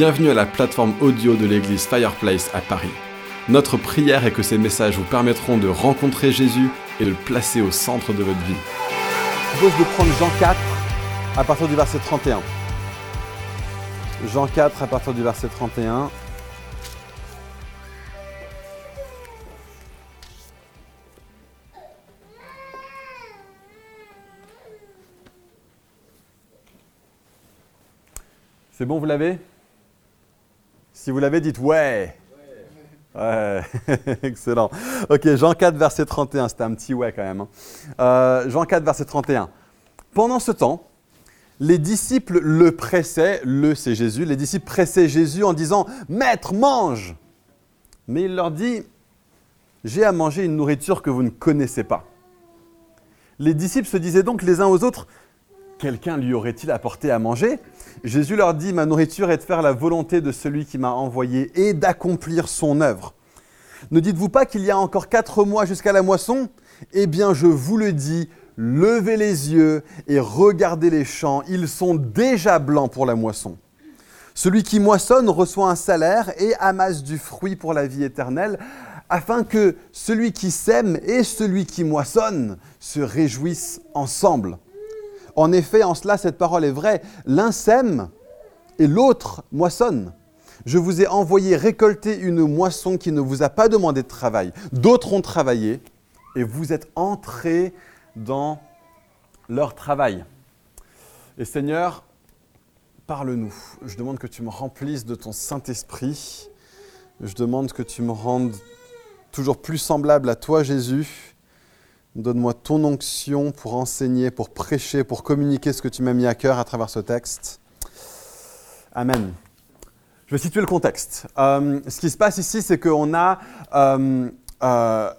Bienvenue à la plateforme audio de l'église Fireplace à Paris. Notre prière est que ces messages vous permettront de rencontrer Jésus et de le placer au centre de votre vie. Je propose de prendre Jean 4 à partir du verset 31. Jean 4 à partir du verset 31. C'est bon, vous l'avez? Si vous l'avez, dites ouais. Ouais, excellent. Ok, Jean 4, verset 31, c'était un petit ouais quand même. hein. Euh, Jean 4, verset 31. Pendant ce temps, les disciples le pressaient, le c'est Jésus, les disciples pressaient Jésus en disant Maître, mange Mais il leur dit J'ai à manger une nourriture que vous ne connaissez pas. Les disciples se disaient donc les uns aux autres Quelqu'un lui aurait-il apporté à manger? Jésus leur dit, ma nourriture est de faire la volonté de celui qui m'a envoyé et d'accomplir son œuvre. Ne dites-vous pas qu'il y a encore quatre mois jusqu'à la moisson? Eh bien, je vous le dis, levez les yeux et regardez les champs, ils sont déjà blancs pour la moisson. Celui qui moissonne reçoit un salaire et amasse du fruit pour la vie éternelle, afin que celui qui sème et celui qui moissonne se réjouissent ensemble. En effet, en cela, cette parole est vraie. L'un sème et l'autre moissonne. Je vous ai envoyé récolter une moisson qui ne vous a pas demandé de travail. D'autres ont travaillé et vous êtes entrés dans leur travail. Et Seigneur, parle-nous. Je demande que tu me remplisses de ton Saint-Esprit. Je demande que tu me rendes toujours plus semblable à toi, Jésus. Donne-moi ton onction pour enseigner, pour prêcher, pour communiquer ce que tu m'as mis à cœur à travers ce texte. Amen. Je vais situer le contexte. Euh, ce qui se passe ici, c'est qu'on a, euh, euh,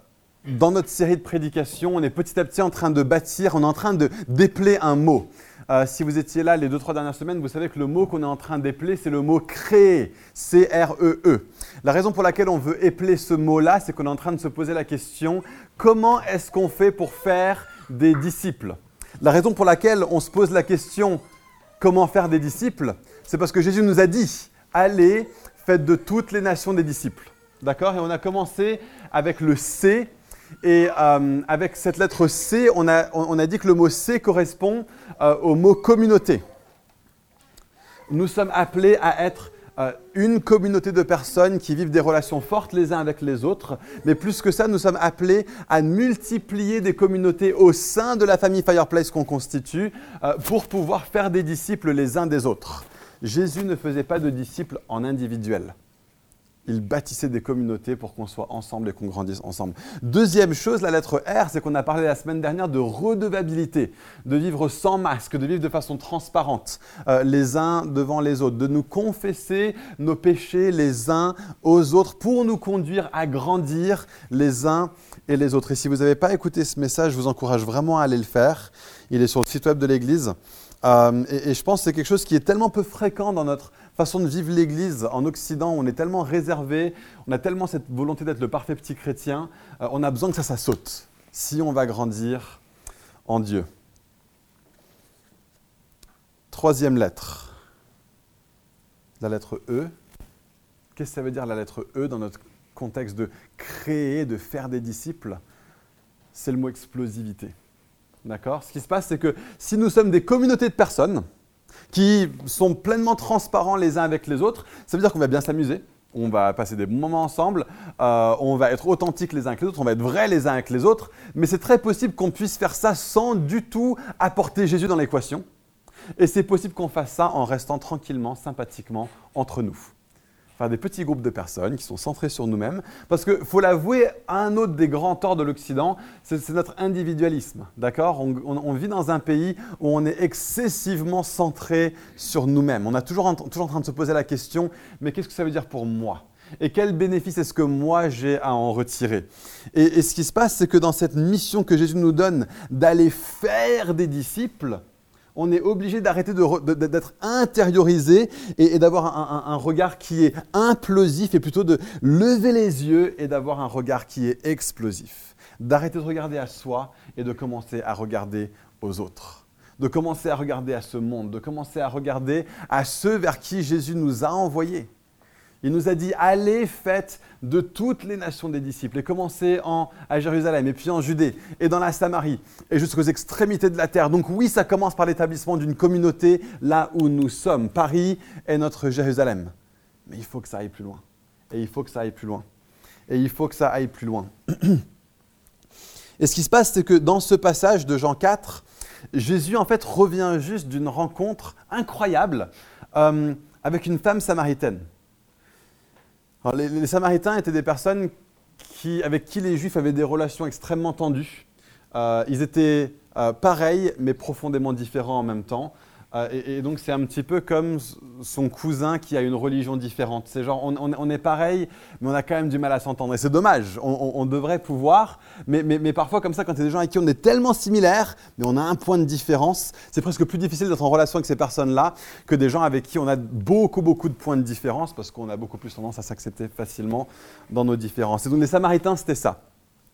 dans notre série de prédications, on est petit à petit en train de bâtir, on est en train de dépeler un mot. Euh, si vous étiez là les deux, trois dernières semaines, vous savez que le mot qu'on est en train d'épeler, c'est le mot créer, C-R-E-E. La raison pour laquelle on veut épeler ce mot-là, c'est qu'on est en train de se poser la question, comment est-ce qu'on fait pour faire des disciples? La raison pour laquelle on se pose la question, comment faire des disciples, c'est parce que Jésus nous a dit, allez, faites de toutes les nations des disciples. D'accord? Et on a commencé avec le C. Et euh, avec cette lettre C, on a, dit que le mot C correspond euh, au mot communauté. Nous sommes appelés à être euh, une communauté de personnes qui vivent des relations fortes les uns avec les autres, mais plus que ça, nous sommes appelés à multiplier des communautés au sein de la famille Fireplace qu'on constitue pour pouvoir faire des disciples les uns des autres. Jésus ne faisait pas de disciples en individuel. Il bâtissait des communautés pour qu'on soit ensemble et qu'on grandisse ensemble. Deuxième chose, la lettre R, c'est qu'on a parlé la semaine dernière de redevabilité, de vivre sans masque, de vivre de façon transparente, euh, les uns devant les autres, de nous confesser nos péchés les uns aux autres pour nous conduire à grandir les uns et les autres. Et si vous n'avez pas écouté ce message, je vous encourage vraiment à aller le faire. Il est sur le site web de l'Église. Euh, et, et je pense que c'est quelque chose qui est tellement peu fréquent dans notre façon de vivre l'Église en Occident, on est tellement réservé, on a tellement cette volonté d'être le parfait petit chrétien, euh, on a besoin que ça, ça saute, si on va grandir en Dieu. Troisième lettre, la lettre E. Qu'est-ce que ça veut dire la lettre E dans notre contexte de créer, de faire des disciples? C'est le mot explosivité. D'accord? Ce qui se passe, c'est que si nous sommes des communautés de personnes, qui sont pleinement transparents les uns avec les autres. Ça veut dire qu'on va bien s'amuser, on va passer des bons moments ensemble, euh, on va être authentiques les uns avec les autres, on va être vrais les uns avec les autres, mais c'est très possible qu'on puisse faire ça sans du tout apporter Jésus dans l'équation. Et c'est possible qu'on fasse ça en restant tranquillement, sympathiquement entre nous. Faire des petits groupes de personnes qui sont centrés sur nous-mêmes. Parce qu'il faut l'avouer, un autre des grands torts de l'Occident, c'est notre individualisme. D'accord? On, vit dans un pays où on est excessivement centré sur nous-mêmes. On est toujours en, toujours en train de se poser la question, mais qu'est-ce que ça veut dire pour moi? Et quel bénéfice est-ce que moi j'ai à en retirer? Et, et ce qui se passe, c'est que dans cette mission que Jésus nous donne d'aller faire des disciples, on est obligé d'arrêter d'être intériorisé et, d'avoir un, un, un, regard qui est implosif et plutôt de lever les yeux et d'avoir un regard qui est explosif. D'arrêter de regarder à soi et de commencer à regarder aux autres. de commencer à regarder à ce monde, de commencer à regarder à ceux vers qui Jésus nous a envoyés. Il nous a dit, allez, faites de toutes les nations des disciples, et commencez en, à Jérusalem, et puis en Judée, et dans la Samarie, et jusqu'aux extrémités de la terre. Donc oui, ça commence par l'établissement d'une communauté là où nous sommes. Paris est notre Jérusalem. Mais il faut que ça aille plus loin. Et il faut que ça aille plus loin. Et il faut que ça aille plus loin. Et ce qui se passe, c'est que dans ce passage de Jean 4, Jésus en fait revient juste d'une rencontre incroyable euh, avec une femme samaritaine les, Samaritains étaient des personnes avec qui les Juifs avaient des relations extrêmement tendues. Euh, ils étaient euh, pareils, mais profondément différents en même temps. Euh, et, donc c'est un petit peu comme son cousin qui a une religion différente. C'est genre on, est pareil, mais on a quand même du mal à s'entendre. Et c'est dommage, on, devrait pouvoir, mais, parfois comme ça, quand il des gens avec qui on est tellement similaires, mais on a un point de différence, c'est presque plus difficile d'être en relation avec ces personnes-là que des gens avec qui on a beaucoup, beaucoup de points de différence, parce qu'on a beaucoup plus tendance à s'accepter facilement dans nos différences. Et donc les Samaritains, c'était ça.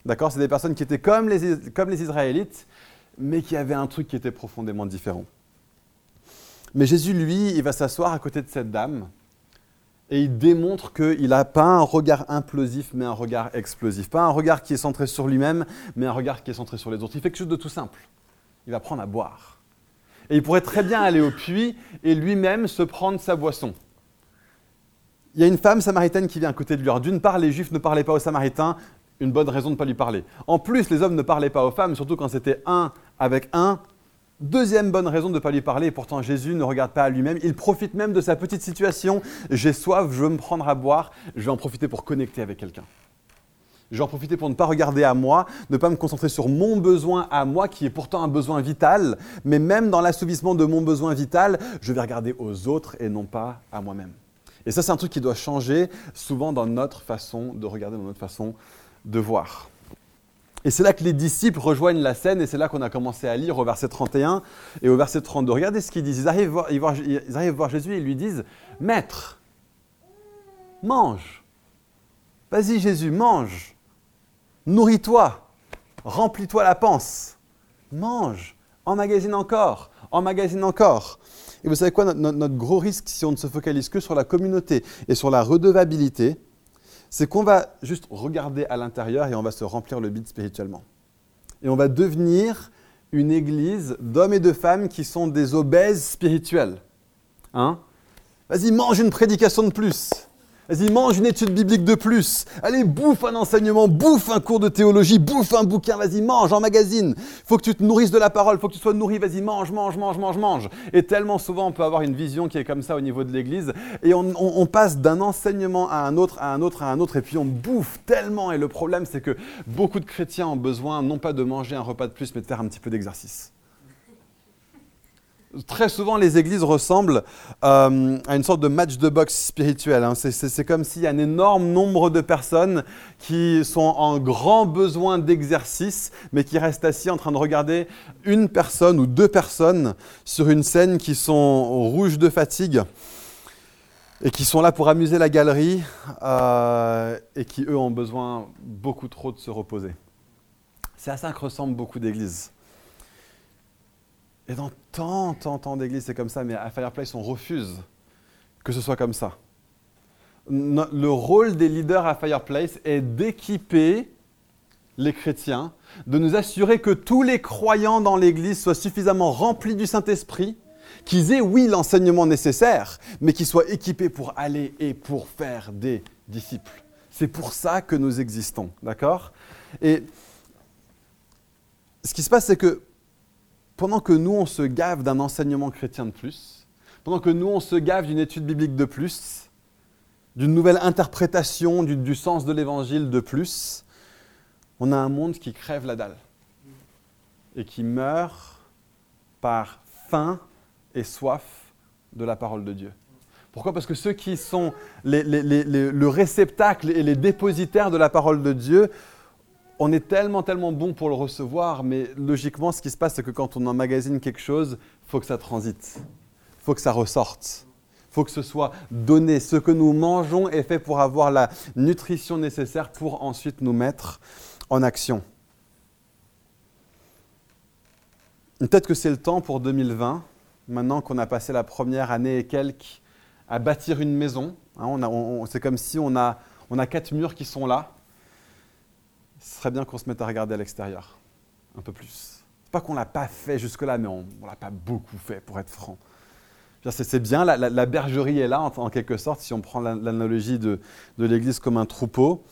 D'accord? C'est des personnes qui étaient comme les, comme les Israélites, mais qui avaient un truc qui était profondément différent. Mais Jésus, lui, il va s'asseoir à côté de cette dame et il démontre qu'il n'a pas un regard implosif, mais un regard explosif. Pas un regard qui est centré sur lui-même, mais un regard qui est centré sur les autres. Il fait quelque chose de tout simple. Il va prendre à boire. Et il pourrait très bien aller au puits et lui-même se prendre sa boisson. Il y a une femme samaritaine qui vient à côté de lui. D'une part, les Juifs ne parlaient pas aux Samaritains, une bonne raison de ne pas lui parler. En plus, les hommes ne parlaient pas aux femmes, surtout quand c'était un avec un, Deuxième bonne raison de ne pas lui parler, pourtant Jésus ne regarde pas à lui-même, il profite même de sa petite situation. J'ai soif, je veux me prendre à boire, je vais en profiter pour connecter avec quelqu'un. Je vais en profiter pour ne pas regarder à moi, ne pas me concentrer sur mon besoin à moi, qui est pourtant un besoin vital, mais même dans l'assouvissement de mon besoin vital, je vais regarder aux autres et non pas à moi-même. Et ça, c'est un truc qui doit changer souvent dans notre façon de regarder, dans notre façon de voir. Et c'est là que les disciples rejoignent la scène, et c'est là qu'on a commencé à lire au verset 31 et au verset 32. Regardez ce qu'ils disent. Ils arrivent, voir, voir Jésus et ils lui disent Maître, mange. Vas-y Jésus, mange. Nourris-toi. Remplis-toi la panse. Mange. Emmagasine encore. Emmagasine encore. Et vous savez quoi, notre gros risque, si on ne se focalise que sur la communauté et sur la redevabilité, c'est qu'on va juste regarder à l'intérieur et on va se remplir le bide spirituellement. Et on va devenir une église d'hommes et de femmes qui sont des obèses spirituels. Hein? Vas-y, mange une prédication de plus. Vas-y, mange une étude biblique de plus. Allez, bouffe un enseignement, bouffe un cours de théologie, bouffe un bouquin, vas-y, mange en magazine. Faut que tu te nourrisses de la parole, faut que tu sois nourri, vas-y, mange, mange, mange, mange, mange. Et tellement souvent, on peut avoir une vision qui est comme ça au niveau de l'Église, et on, passe d'un enseignement à un autre, à un autre, à un autre, et puis on bouffe tellement. Et le problème, c'est que beaucoup de chrétiens ont besoin non pas de manger un repas de plus, mais de faire un petit peu d'exercice très souvent, les églises ressemblent euh, à une sorte de match de boxe spirituel. Hein. C'est comme s'il y a un énorme nombre de personnes qui sont en grand besoin d'exercice, mais qui restent assis en train de regarder une personne ou deux personnes sur une scène qui sont rouges de fatigue et qui sont là pour amuser la galerie euh, et qui, eux, ont besoin beaucoup trop de se reposer. C'est à ça que ressemblent beaucoup d'églises. Et dans tant, tant, tant d'églises, c'est comme ça, mais à Fireplace, on refuse que ce soit comme ça. Le rôle des leaders à Fireplace est d'équiper les chrétiens, de nous assurer que tous les croyants dans l'Église soient suffisamment remplis du Saint-Esprit, qu'ils aient, oui, l'enseignement nécessaire, mais qu'ils soient équipés pour aller et pour faire des disciples. C'est pour ça que nous existons, d'accord? Et ce qui se passe, c'est que pendant que nous, on se gave d'un enseignement chrétien de plus, pendant que nous, on se gave d'une étude biblique de plus, d'une nouvelle interprétation du, sens de l'évangile de plus, on a un monde qui crève la dalle et qui meurt par faim et soif de la parole de Dieu. Pourquoi? Parce que ceux qui sont le réceptacle et les dépositaires de la parole de Dieu on est tellement, tellement bon pour le recevoir, mais logiquement, ce qui se passe, c'est que quand on emmagasine quelque chose, faut que ça transite, faut que ça ressorte, faut que ce soit donné. Ce que nous mangeons est fait pour avoir la nutrition nécessaire pour ensuite nous mettre en action. peut-être que c'est le temps pour 2020, maintenant qu'on a passé la première année et quelques à bâtir une maison. Hein, c'est comme si on a, on a quatre murs qui sont là. Ce serait bien qu'on se mette à regarder à l'extérieur, un peu plus. Pas qu'on ne l'a pas fait jusque-là, mais on ne l'a pas beaucoup fait, pour être franc. C'est bien, la, bergerie est là, en, quelque sorte, si on prend l'analogie de, l'Église comme un troupeau.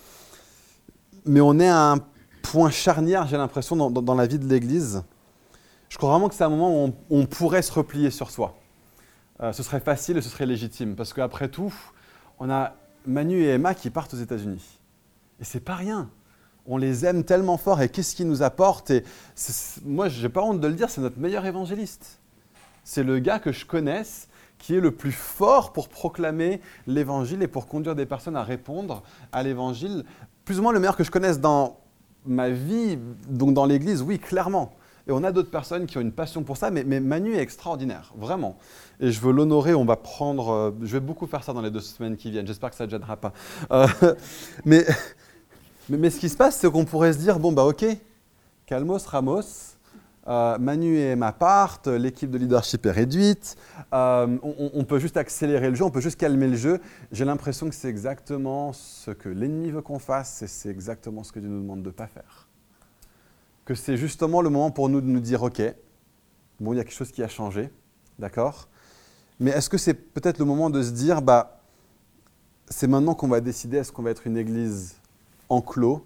Mais on est à un point charnière, j'ai l'impression, dans, la vie de l'Église. Je crois vraiment que c'est un moment où on, pourrait se replier sur soi. Euh, ce serait facile et ce serait légitime, parce qu'après tout, on a Manu et Emma qui partent aux États-Unis. Et c'est pas rien. On les aime tellement fort et qu'est-ce qu'ils nous apportent et Moi, je n'ai pas honte de le dire, c'est notre meilleur évangéliste. C'est le gars que je connaisse qui est le plus fort pour proclamer l'évangile et pour conduire des personnes à répondre à l'évangile. Plus ou moins le meilleur que je connaisse dans ma vie, donc dans l'église, oui, clairement. Et on a d'autres personnes qui ont une passion pour ça, mais, Manu est extraordinaire, vraiment. Et je veux l'honorer, on va prendre... Euh, je vais beaucoup faire ça dans les deux semaines qui viennent, j'espère que ça ne gênera pas. Euh, mais, mais, ce qui se passe, c'est qu'on pourrait se dire, bon, bah ok, Calmos, Ramos, euh, Manu et Emma partent, l'équipe de leadership est réduite, on, on, peut juste accélérer le jeu, on peut juste calmer le jeu. J'ai l'impression que c'est exactement ce que l'ennemi veut qu'on fasse et c'est exactement ce que Dieu nous demande de ne pas faire que c'est justement le moment pour nous de nous dire, OK, bon, il y a quelque chose qui a changé, d'accord? Mais est-ce que c'est peut-être le moment de se dire, bah, c'est maintenant qu'on va décider, est-ce qu'on va être une église enclos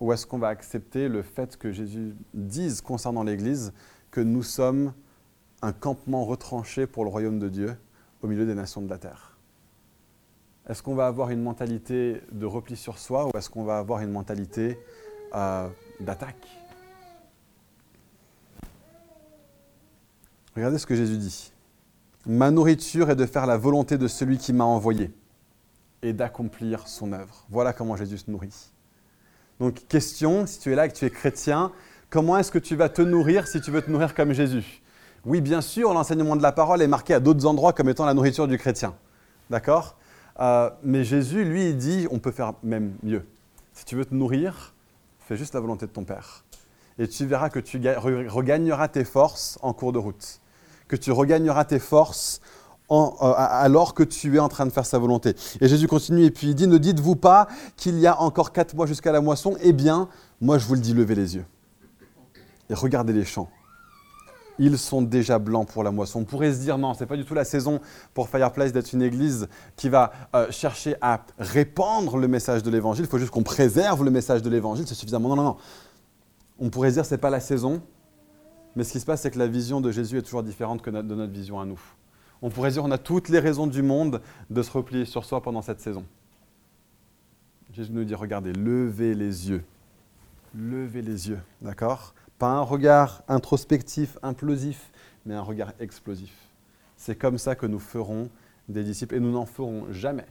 ou est-ce qu'on va accepter le fait que Jésus dise concernant l'église que nous sommes un campement retranché pour le royaume de Dieu au milieu des nations de la terre? Est-ce qu'on va avoir une mentalité de repli sur soi ou est-ce qu'on va avoir une mentalité euh, d'attaque? Regardez ce que Jésus dit. Ma nourriture est de faire la volonté de celui qui m'a envoyé et d'accomplir son œuvre. Voilà comment Jésus se nourrit. Donc question, si tu es là et que tu es chrétien, comment est-ce que tu vas te nourrir si tu veux te nourrir comme Jésus? Oui, bien sûr, l'enseignement de la parole est marqué à d'autres endroits comme étant la nourriture du chrétien. D'accord? Euh, Mais Jésus, lui, il dit, on peut faire même mieux. Si tu veux te nourrir, Fais juste la volonté de ton Père. Et tu verras que tu regagneras tes forces en cours de route. Que tu regagneras tes forces euh, alors que tu es en train de faire sa volonté. Et Jésus continue et puis il dit, ne dites-vous pas qu'il y a encore quatre mois jusqu'à la moisson Eh bien, moi je vous le dis, levez les yeux. Et regardez les champs ils sont déjà blancs pour la moisson. On pourrait se dire non, ce n'est pas du tout la saison pour Fireplace d'être une église qui va euh, chercher à répandre le message de l'évangile. Il faut juste qu'on préserve le message de l'évangile, c'est suffisamment. Non, non, non. On pourrait se dire ce n'est pas la saison, mais ce qui se passe, c'est que la vision de Jésus est toujours différente que de notre vision à nous. On pourrait dire on a toutes les raisons du monde de se replier sur soi pendant cette saison. Jésus nous dit regardez, levez les yeux. Levez les yeux, d'accord? Pas un regard introspectif, implosif, mais un regard explosif. C'est comme ça que nous ferons des disciples et nous n'en ferons jamais.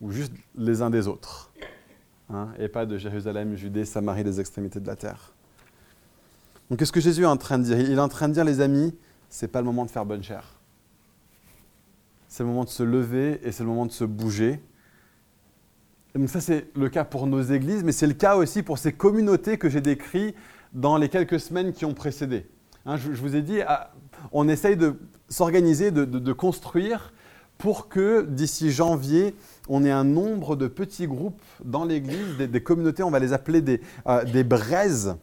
Ou juste les uns des autres. Hein, et pas de Jérusalem, Judée, Samarie, des extrémités de la terre. Donc qu'est-ce que Jésus est en train de dire? Il est en train de dire, les amis, c'est pas le moment de faire bonne chère. C'est le moment de se lever et c'est le moment de se bouger donc ça, c'est le cas pour nos églises, mais c'est le cas aussi pour ces communautés que j'ai décrites dans les quelques semaines qui ont précédé. Hein, je, vous ai dit, ah, on essaye de s'organiser, de, construire pour que d'ici janvier, on ait un nombre de petits groupes dans l'église, des, communautés, on va les appeler des, euh, des braises,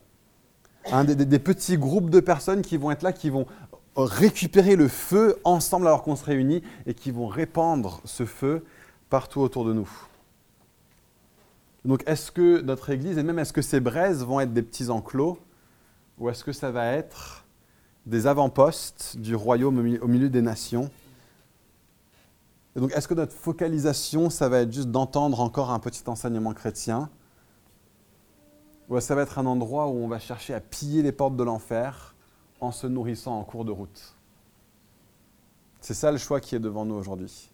hein, des, petits groupes de personnes qui vont être là, qui vont récupérer le feu ensemble alors qu'on se réunit et qui vont répandre ce feu partout autour de nous. Donc est-ce que notre Église, et même est-ce que ces braises vont être des petits enclos, ou est-ce que ça va être des avant-postes du royaume au milieu des nations? Donc, est-ce que notre focalisation, ça va être juste d'entendre encore un petit enseignement chrétien? Ou ça va être un endroit où on va chercher à piller les portes de l'enfer en se nourrissant en cours de route C'est ça le choix qui est devant nous aujourd'hui.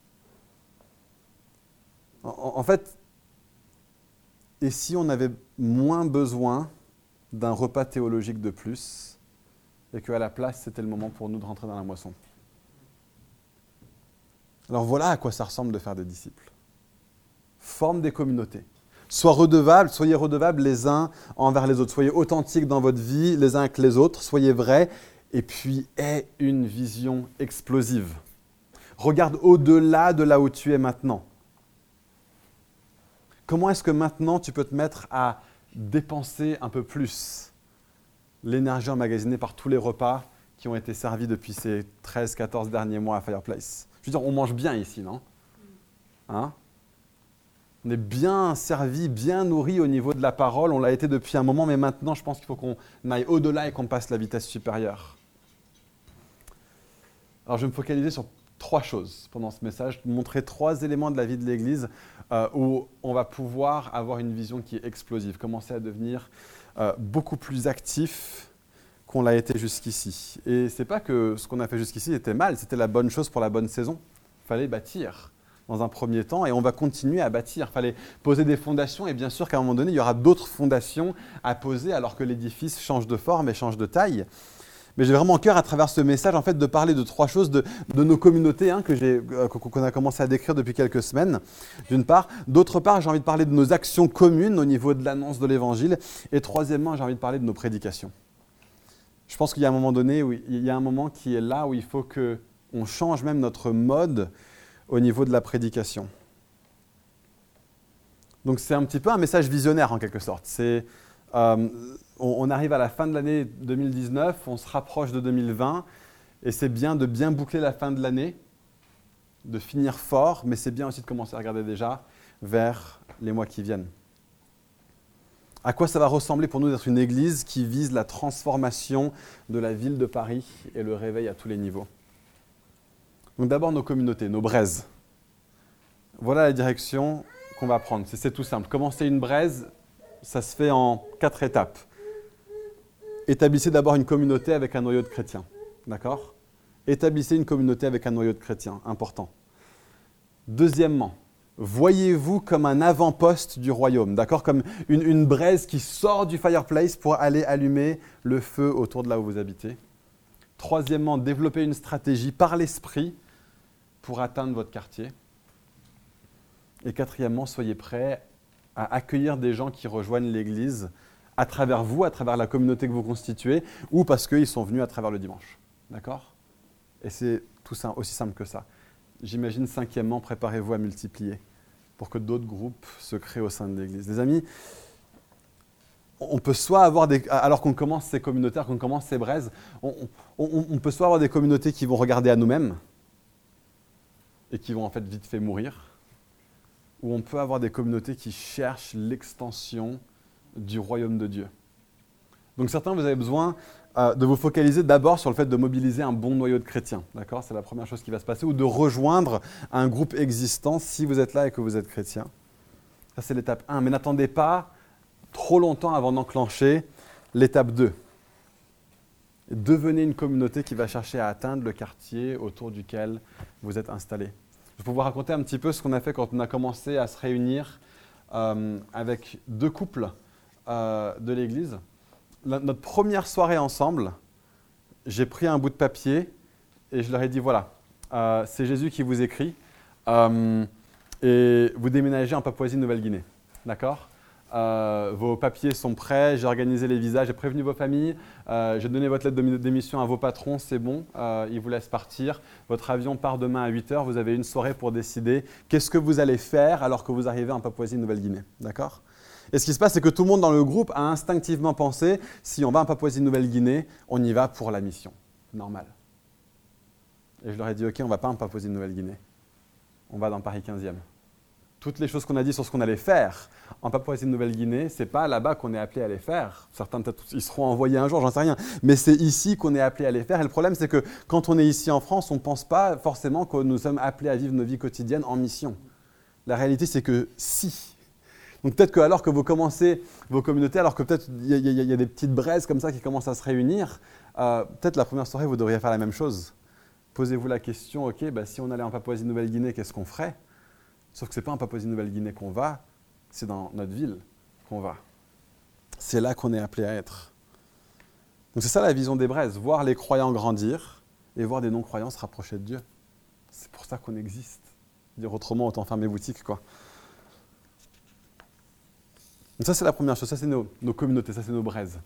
en fait, et si on avait moins besoin d'un repas théologique de plus et qu'à la place, c'était le moment pour nous de rentrer dans la moisson? Alors voilà à quoi ça ressemble de faire des disciples. Forme des communautés. Soyez redevables, les uns envers les autres. Soyez authentiques dans votre vie les uns avec les autres. Soyez vrais. Et puis, aie une vision explosive. Regarde au-delà de là où tu es maintenant. Comment est-ce que maintenant tu peux te mettre à dépenser un peu plus l'énergie emmagasinée par tous les repas qui ont été servis depuis ces 13-14 derniers mois à Fireplace? Je veux dire, on mange bien ici, non? Hein? On est bien servi, bien nourri au niveau de la parole. On l'a été depuis un moment, mais maintenant, je pense qu'il faut qu'on aille au-delà et qu'on passe la vitesse supérieure. Alors, je vais me focaliser sur trois choses pendant ce message, montrer trois éléments de la vie de l'Église euh, où on va pouvoir avoir une vision qui est explosive, commencer à devenir euh, beaucoup plus actif qu'on l'a été jusqu'ici. Et c'est pas que ce qu'on a fait jusqu'ici était mal, c'était la bonne chose pour la bonne saison. Il fallait bâtir dans un premier temps et on va continuer à bâtir. Il fallait poser des fondations et bien sûr qu'à un moment donné, il y aura d'autres fondations à poser alors que l'édifice change de forme et change de taille. Mais j'ai vraiment cœur à travers ce message en fait de parler de trois choses de, nos communautés hein, que euh, qu'on a commencé à décrire depuis quelques semaines, d'une part. D'autre part, j'ai envie de parler de nos actions communes au niveau de l'annonce de l'évangile. Et troisièmement, j'ai envie de parler de nos prédications. Je pense qu'il y a un moment donné où il y a un moment qui est là où il faut que on change même notre mode au niveau de la prédication. Donc c'est un petit peu un message visionnaire en quelque sorte. Euh, on, arrive à la fin de l'année 2019, on se rapproche de 2020, et c'est bien de bien boucler la fin de l'année, de finir fort, mais c'est bien aussi de commencer à regarder déjà vers les mois qui viennent. À quoi ça va ressembler pour nous d'être une église qui vise la transformation de la ville de Paris et le réveil à tous les niveaux? Donc d'abord nos communautés, nos braises. Voilà la direction qu'on va prendre. C'est tout simple. Commencer une braise, ça se fait en quatre étapes établissez d'abord une communauté avec un noyau de chrétiens. D'accord? Établissez une communauté avec un noyau de chrétiens, important. Deuxièmement, voyez-vous comme un avant-poste du royaume, d'accord? Comme une, une, braise qui sort du fireplace pour aller allumer le feu autour de là où vous habitez. Troisièmement, développez une stratégie par l'esprit pour atteindre votre quartier. Et quatrièmement, soyez prêts à accueillir des gens qui rejoignent l'Église à travers vous, à travers la communauté que vous constituez, ou parce qu'ils sont venus à travers le dimanche. D'accord? Et c'est tout ça, aussi simple que ça. J'imagine, cinquièmement, préparez-vous à multiplier pour que d'autres groupes se créent au sein de l'Église. Les amis, on peut soit avoir des. Alors qu'on commence ces communautaires, qu'on commence ces braises, on, on, peut soit avoir des communautés qui vont regarder à nous-mêmes et qui vont en fait vite fait mourir, ou on peut avoir des communautés qui cherchent l'extension du royaume de Dieu. Donc certains, vous avez besoin euh, de vous focaliser d'abord sur le fait de mobiliser un bon noyau de chrétiens. D'accord? C'est la première chose qui va se passer. Ou de rejoindre un groupe existant si vous êtes là et que vous êtes chrétien. Ça, c'est l'étape 1. Mais n'attendez pas trop longtemps avant d'enclencher l'étape 2. Devenez une communauté qui va chercher à atteindre le quartier autour duquel vous êtes installé. Je vais vous raconter un petit peu ce qu'on a fait quand on a commencé à se réunir euh, avec deux couples euh, de l'église. Notre première soirée ensemble, j'ai pris un bout de papier et je leur ai dit voilà, euh, c'est Jésus qui vous écrit et vous déménagez en Papouasie-Nouvelle-Guinée. D'accord? Vos papiers sont prêts, j'ai organisé les visas, j'ai prévenu vos familles, j'ai donné votre lettre de démission à vos patrons, c'est bon, ils vous laissent partir. Votre avion part demain à 8h, vous avez une soirée pour décider qu'est-ce que vous allez faire alors que vous arrivez en Papouasie-Nouvelle-Guinée. D'accord? Et ce qui se passe, c'est que tout le monde dans le groupe a instinctivement pensé, si on va en Papouasie-Nouvelle-Guinée, on y va pour la mission. Normal. Et je leur ai dit, OK, on ne va pas en Papouasie-Nouvelle-Guinée. On va dans Paris 15e. Toutes les choses qu'on a dit sur ce qu'on allait faire en Papouasie-Nouvelle-Guinée, ce n'est pas là-bas qu'on est appelé à les faire. Certains peut-être ils seront envoyés un jour, j'en sais rien. Mais c'est ici qu'on est appelé à les faire. Et le problème, c'est que quand on est ici en France, on ne pense pas forcément que nous sommes appelés à vivre nos vies quotidiennes en mission. La réalité, c'est que si donc peut-être que alors que vous commencez vos communautés, alors que peut-être il y, a des petites braises comme ça qui commencent à se réunir, euh, peut-être la première soirée, vous devriez faire la même chose. Posez-vous la question, ok, bah, si on allait en Papouasie-Nouvelle-Guinée, qu'est-ce qu'on ferait? Sauf que ce n'est pas en Papouasie-Nouvelle-Guinée qu'on va, c'est dans notre ville qu'on va. C'est là qu'on est appelé à être. Donc c'est ça la vision des braises, voir les croyants grandir et voir des non-croyants se rapprocher de Dieu. C'est pour ça qu'on existe. Dire autrement, autant fermer boutique, quoi. ça, c'est la première chose. Ça, c'est nos, nos communautés, ça, c'est nos braises.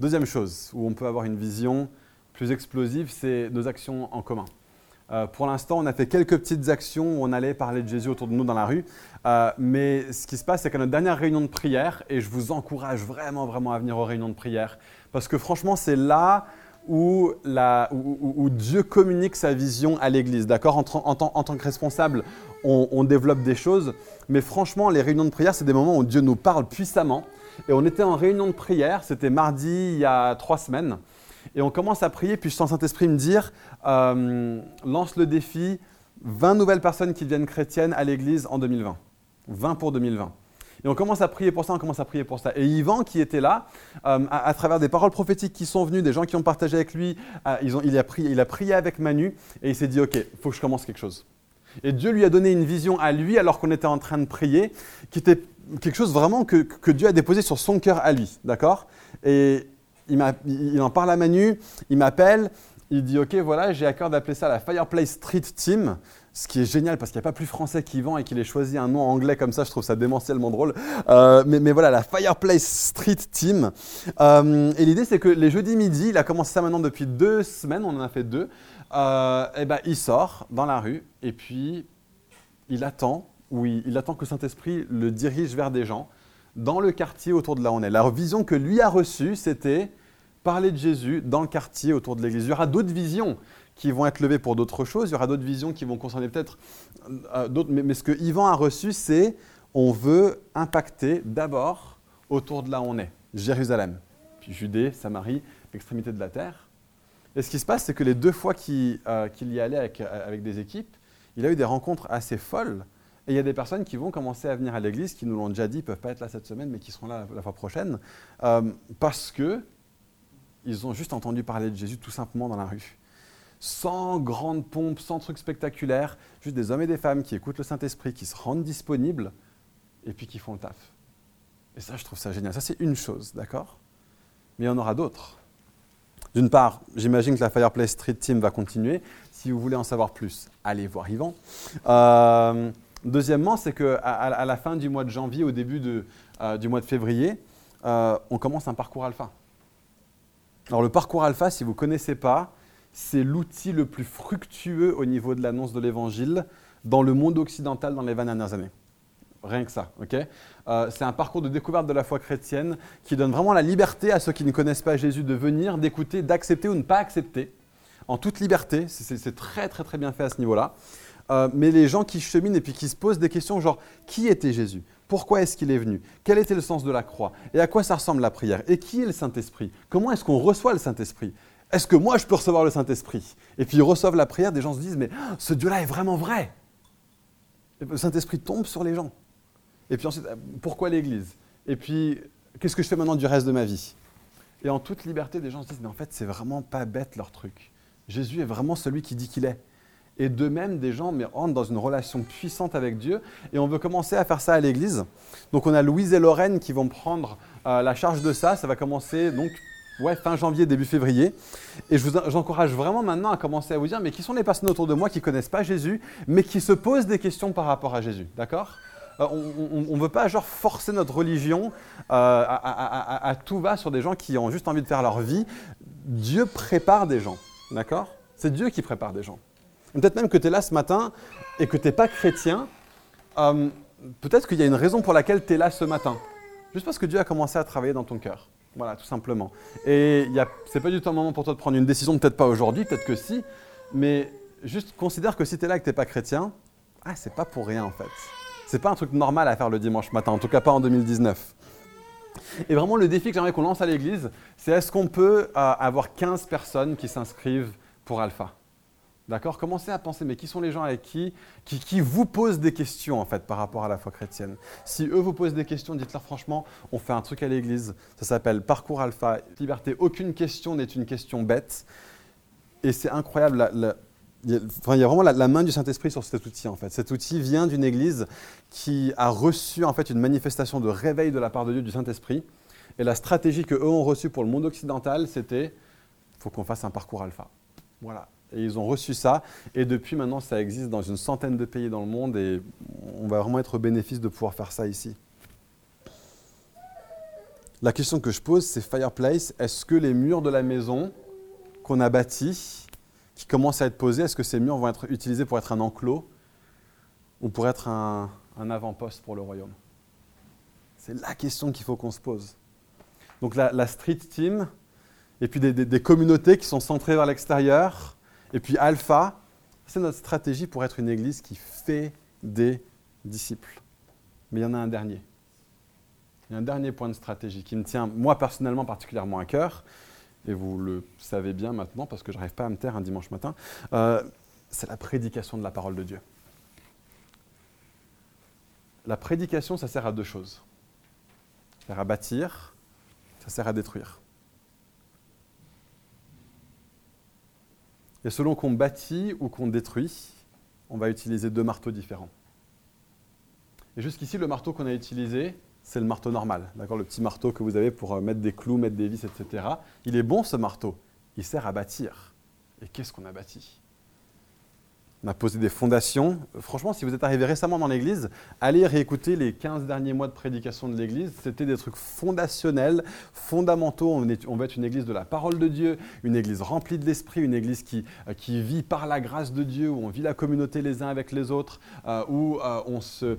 Deuxième chose, où on peut avoir une vision plus explosive, c'est nos actions en commun. Euh, pour l'instant, on a fait quelques petites actions où on allait parler de Jésus autour de nous dans la rue. Euh, mais ce qui se passe, c'est qu'à notre dernière réunion de prière, et je vous encourage vraiment, vraiment à venir aux réunions de prière, parce que franchement, c'est là où, Dieu communique sa vision à l'Église. D'accord? En, tant que responsable, on, développe des choses, mais franchement, les réunions de prière, c'est des moments où Dieu nous parle puissamment. Et on était en réunion de prière, c'était mardi il y a trois semaines, et on commence à prier, puis je sens Saint-Esprit me dire, euh, lance le défi, 20 nouvelles personnes qui deviennent chrétiennes à l'Église en 2020. 20 pour 2020. Et on commence à prier pour ça, on commence à prier pour ça. Et Yvan, qui était là, euh, à, travers des paroles prophétiques qui sont venues, des gens qui ont partagé avec lui, euh, il, a prié, il a prié avec Manu et il s'est dit, OK, il faut que je commence quelque chose. Et Dieu lui a donné une vision à lui alors qu'on était en train de prier, qui était quelque chose vraiment que, que Dieu a déposé sur son cœur à lui. D'accord? Et il, en parle à Manu, il m'appelle, il dit Ok, voilà, j'ai à cœur d'appeler ça la Fireplace Street Team. Ce qui est génial parce qu'il n'y a pas plus français qui vend et qu'il ait choisi un nom anglais comme ça, je trouve ça démentiellement drôle. Euh, mais, voilà, la Fireplace Street Team. Euh, et l'idée, c'est que les jeudis midi, il a commencé ça maintenant depuis deux semaines, on en a fait deux. Euh, et ben, il sort dans la rue et puis il attend, oui, il attend que Saint-Esprit le dirige vers des gens dans le quartier autour de là où on est. La vision que lui a reçue, c'était parler de Jésus dans le quartier autour de l'église. Il y aura d'autres visions qui vont être levées pour d'autres choses. Il y aura d'autres visions qui vont concerner peut-être euh, d'autres. Mais, ce que Yvan a reçu, c'est on veut impacter d'abord autour de là où on est, Jérusalem, puis Judée, Samarie, l'extrémité de la terre. Et ce qui se passe, c'est que les deux fois qu'il euh, y allait avec, euh, avec, des équipes, il a eu des rencontres assez folles. Et il y a des personnes qui vont commencer à venir à l'église, qui nous l'ont déjà dit, ne peuvent pas être là cette semaine, mais qui seront là la, fois prochaine, parce que ils ont juste entendu parler de Jésus tout simplement dans la rue sans grande pompe, sans truc spectaculaire, juste des hommes et des femmes qui écoutent le Saint-Esprit, qui se rendent disponibles et puis qui font le taf. Et ça, je trouve ça génial. Ça, c'est une chose, d'accord? Mais il y en aura d'autres. D'une part, j'imagine que la Fireplace Street Team va continuer. Si vous voulez en savoir plus, allez voir Yvan. Euh, deuxièmement, c'est qu'à à, la fin du mois de janvier, au début euh, du mois de février, euh, on commence un parcours alpha. Alors le parcours alpha, si vous ne connaissez pas, c'est l'outil le plus fructueux au niveau de l'annonce de l'évangile dans le monde occidental dans les 20 dernières années. Rien que ça, ok? Euh, C'est un parcours de découverte de la foi chrétienne qui donne vraiment la liberté à ceux qui ne connaissent pas Jésus de venir, d'écouter, d'accepter ou ne pas accepter, en toute liberté. C'est très très très bien fait à ce niveau-là. Euh, mais les gens qui cheminent et puis qui se posent des questions genre qui était Jésus? Pourquoi est-ce qu'il est venu? Quel était le sens de la croix? Et à quoi ça ressemble la prière? Et qui est le Saint-Esprit? Comment est-ce qu'on reçoit le Saint-Esprit? Est-ce que moi je peux recevoir le Saint-Esprit? Et puis ils reçoivent la prière, des gens se disent, mais ce Dieu-là est vraiment vrai. le Saint-Esprit tombe sur les gens. Et puis ensuite, pourquoi l'Église? Et puis, qu'est-ce que je fais maintenant du reste de ma vie? Et en toute liberté, des gens se disent, mais en fait, c'est vraiment pas bête leur truc. Jésus est vraiment celui qui dit qu'il est. Et de même, des gens mais, rentrent dans une relation puissante avec Dieu. Et on veut commencer à faire ça à l'Église. Donc on a Louise et Lorraine qui vont prendre euh, la charge de ça. Ça va commencer donc ouais, fin janvier, début février. Et je vous j'encourage vraiment maintenant à commencer à vous dire, mais qui sont les personnes autour de moi qui ne connaissent pas Jésus, mais qui se posent des questions par rapport à Jésus, d'accord? Euh, on ne veut pas genre forcer notre religion euh, à, tout va sur des gens qui ont juste envie de faire leur vie. Dieu prépare des gens, d'accord? C'est Dieu qui prépare des gens. Peut-être même que tu es là ce matin et que tu n'es pas chrétien. Euh, peut-être qu'il y a une raison pour laquelle tu es là ce matin. Juste parce que Dieu a commencé à travailler dans ton cœur. Voilà, tout simplement. Et ce n'est pas du tout un moment pour toi de prendre une décision, peut-être pas aujourd'hui, peut-être que si, mais juste considère que si tu es là et que tu n'es pas chrétien, ah, c'est pas pour rien en fait. C'est pas un truc normal à faire le dimanche matin, en tout cas pas en 2019. Et vraiment, le défi que j'aimerais qu'on lance à l'église, c'est est-ce qu'on peut euh, avoir 15 personnes qui s'inscrivent pour Alpha? D'accord? Commencez à penser, mais qui sont les gens avec qui, qui, vous posent des questions en fait par rapport à la foi chrétienne? Si eux vous posent des questions, dites-leur franchement, on fait un truc à l'église, ça s'appelle Parcours Alpha, Liberté. Aucune question n'est une question bête. Et c'est incroyable, il, y a, vraiment la, main du Saint-Esprit sur cet outil en fait. Cet outil vient d'une église qui a reçu en fait une manifestation de réveil de la part de Dieu du Saint-Esprit. Et la stratégie que eux ont reçue pour le monde occidental, c'était faut qu'on fasse un parcours alpha. Voilà. Et ils ont reçu ça. Et depuis maintenant, ça existe dans une centaine de pays dans le monde. Et on va vraiment être au bénéfice de pouvoir faire ça ici. la question que je pose, c'est Fireplace, est-ce que les murs de la maison qu'on a bâtis, qui commencent à être posés, est-ce que ces murs vont être utilisés pour être un enclos ou pour être un, avant-poste pour le royaume? C'est la question qu'il faut qu'on se pose. Donc la, street team, et puis des, communautés qui sont centrées vers l'extérieur, et puis Alpha, c'est notre stratégie pour être une église qui fait des disciples. Mais il y en a un dernier. Il y a un dernier point de stratégie qui me tient, moi personnellement, particulièrement à cœur, et vous le savez bien maintenant parce que je n'arrive pas à me taire un dimanche matin, euh, c'est la prédication de la parole de Dieu. La prédication, ça sert à deux choses. Ça sert à bâtir, ça sert à détruire. Et selon qu'on bâtit ou qu'on détruit, on va utiliser deux marteaux différents. Et jusqu'ici, le marteau qu'on a utilisé, c'est le marteau normal, d'accord Le petit marteau que vous avez pour euh, mettre des clous, mettre des vis, etc. Il est bon ce marteau, il sert à bâtir. Et qu'est-ce qu'on a bâti? On a posé des fondations. Franchement, si vous êtes arrivé récemment dans l'Église, allez réécouter les 15 derniers mois de prédication de l'Église. C'était des trucs fondationnels, fondamentaux. On, est, veut être une Église de la parole de Dieu, une Église remplie de l'Esprit, une Église qui, euh, qui, vit par la grâce de Dieu, où on vit la communauté les uns avec les autres, euh, où euh, on se...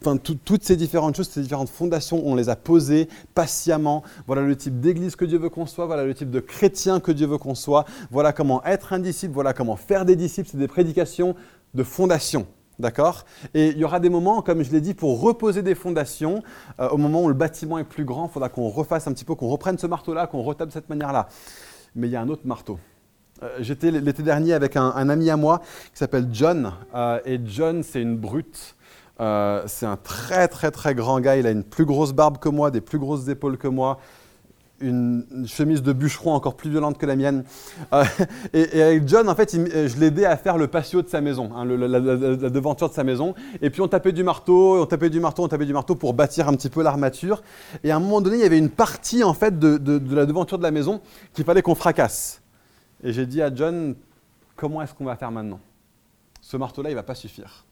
Enfin, toutes ces différentes choses, ces différentes fondations, on les a posées patiemment. Voilà le type d'Église que Dieu veut qu'on soit, voilà le type de chrétien que Dieu veut qu'on soit, voilà comment être un disciple, voilà comment faire des disciples. C'est des prédications de fondation. D'accord? Et il y aura des moments, comme je l'ai dit, pour reposer des fondations. Euh, au moment où le bâtiment est plus grand, il faudra qu'on refasse un petit peu, qu'on reprenne ce marteau-là, qu'on retape de cette manière-là. Mais il y a un autre marteau. Euh, j'étais l'été dernier avec un, ami à moi qui s'appelle John. Euh, et John, c'est une brute. c'est un très très très grand gars. Il a une plus grosse barbe que moi, des plus grosses épaules que moi une chemise de bûcheron encore plus violente que la mienne. Euh, et, avec John, en fait, euh, je l'aidais à faire le patio de sa maison, hein, la, devanture de sa maison. Et puis on tapait du marteau, on tapait du marteau, on tapait du marteau pour bâtir un petit peu l'armature. Et à un moment donné, il y avait une partie en fait de, de la devanture de la maison qu'il fallait qu'on fracasse. Et j'ai dit à John, comment est-ce qu'on va faire maintenant? Ce marteau-là, il va pas suffire.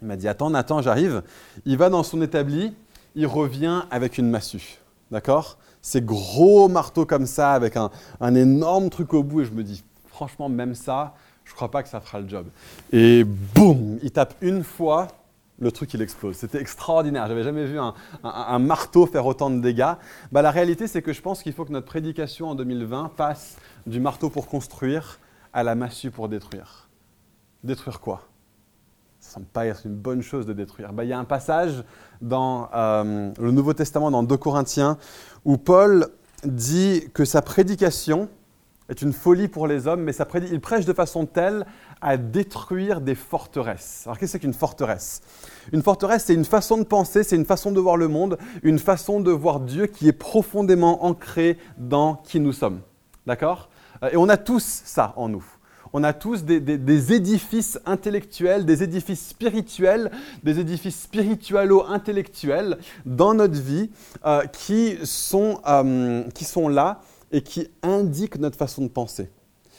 Il m'a dit, attends, Nathan, j'arrive. Il va dans son établi, il revient avec une massue. D'accord? Ces gros marteaux comme ça, avec un, énorme truc au bout, et je me dis, franchement, même ça, je crois pas que ça fera le job. Et boum, il tape une fois, le truc il explose. C'était extraordinaire. J'avais jamais vu un, marteau faire autant de dégâts. Bah, la réalité, c'est que je pense qu'il faut que notre prédication en 2020 passe du marteau pour construire à la massue pour détruire. Détruire quoi? Ça semble pas être une bonne chose de détruire. Bah, il y a un passage dans euh, le Nouveau Testament, dans 2 Corinthiens, où Paul dit que sa prédication est une folie pour les hommes, mais il prêche de façon telle à détruire des forteresses. Alors qu'est-ce qu'une forteresse? Une forteresse, c'est une façon de penser, c'est une façon de voir le monde, une façon de voir Dieu qui est profondément ancrée dans qui nous sommes. D'accord? Et on a tous ça en nous on a tous des, édifices intellectuels, des édifices spirituels, des édifices spiritualo-intellectuels dans notre vie euh, qui, sont, euh, qui sont là et qui indiquent notre façon de penser,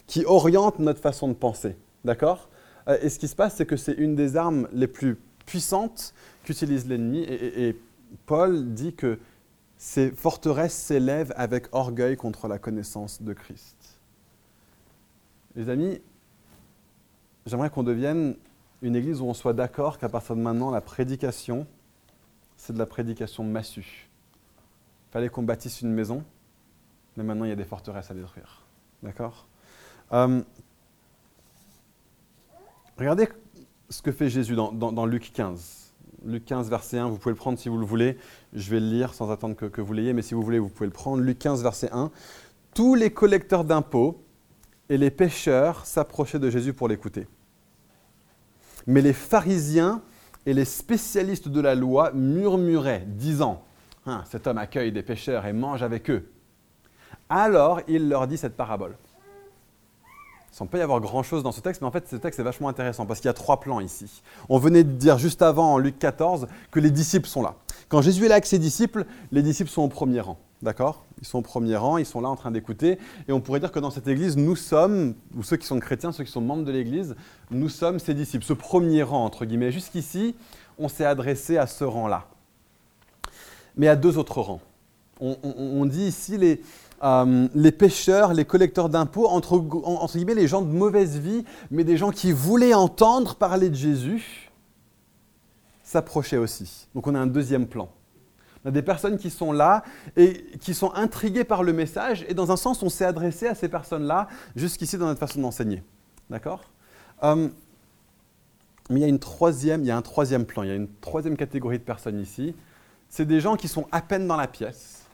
qui orientent notre façon de penser. D'accord? Euh, Et ce qui se passe, c'est que c'est une des armes les plus puissantes qu'utilise l'ennemi. et Paul dit que ces forteresses s'élèvent avec orgueil contre la connaissance de Christ. Les amis, j'aimerais qu'on devienne une église où on soit d'accord qu'à partir de maintenant, la prédication, c'est de la prédication massue. Il fallait qu'on bâtisse une maison, mais maintenant il y a des forteresses à détruire. D'accord? Euh, Regardez ce que fait Jésus dans, Luc 15. Luc 15, verset 1, vous pouvez le prendre si vous le voulez. Je vais le lire sans attendre que, que vous l'ayez, mais si vous voulez, vous pouvez le prendre. Luc 15, verset 1. Tous les collecteurs d'impôts et les pêcheurs s'approchaient de Jésus pour l'écouter. Mais les pharisiens et les spécialistes de la loi murmuraient, disant hein, Cet homme accueille des pêcheurs et mange avec eux. Alors il leur dit cette parabole. Il ne peut y avoir grand-chose dans ce texte, mais en fait, ce texte est vachement intéressant parce qu'il y a trois plans ici. On venait de dire juste avant, en Luc 14, que les disciples sont là. Quand Jésus est là avec ses disciples, les disciples sont au premier rang. D'accord? Ils sont au premier rang, ils sont là en train d'écouter. Et on pourrait dire que dans cette église, nous sommes, ou ceux qui sont chrétiens, ceux qui sont membres de l'église, nous sommes ses disciples, ce premier rang, entre guillemets. Jusqu'ici, on s'est adressé à ce rang-là. Mais à deux autres rangs. On, dit ici les, euh, les pêcheurs, les collecteurs d'impôts, entre, entre guillemets les gens de mauvaise vie, mais des gens qui voulaient entendre parler de Jésus, s'approchaient aussi. Donc on a un deuxième plan. On a des personnes qui sont là et qui sont intriguées par le message, et dans un sens, on s'est adressé à ces personnes-là jusqu'ici dans notre façon d'enseigner. D'accord? Euh, Mais il y, a une troisième, il y a un troisième plan, il y a une troisième catégorie de personnes ici. C'est des gens qui sont à peine dans la pièce,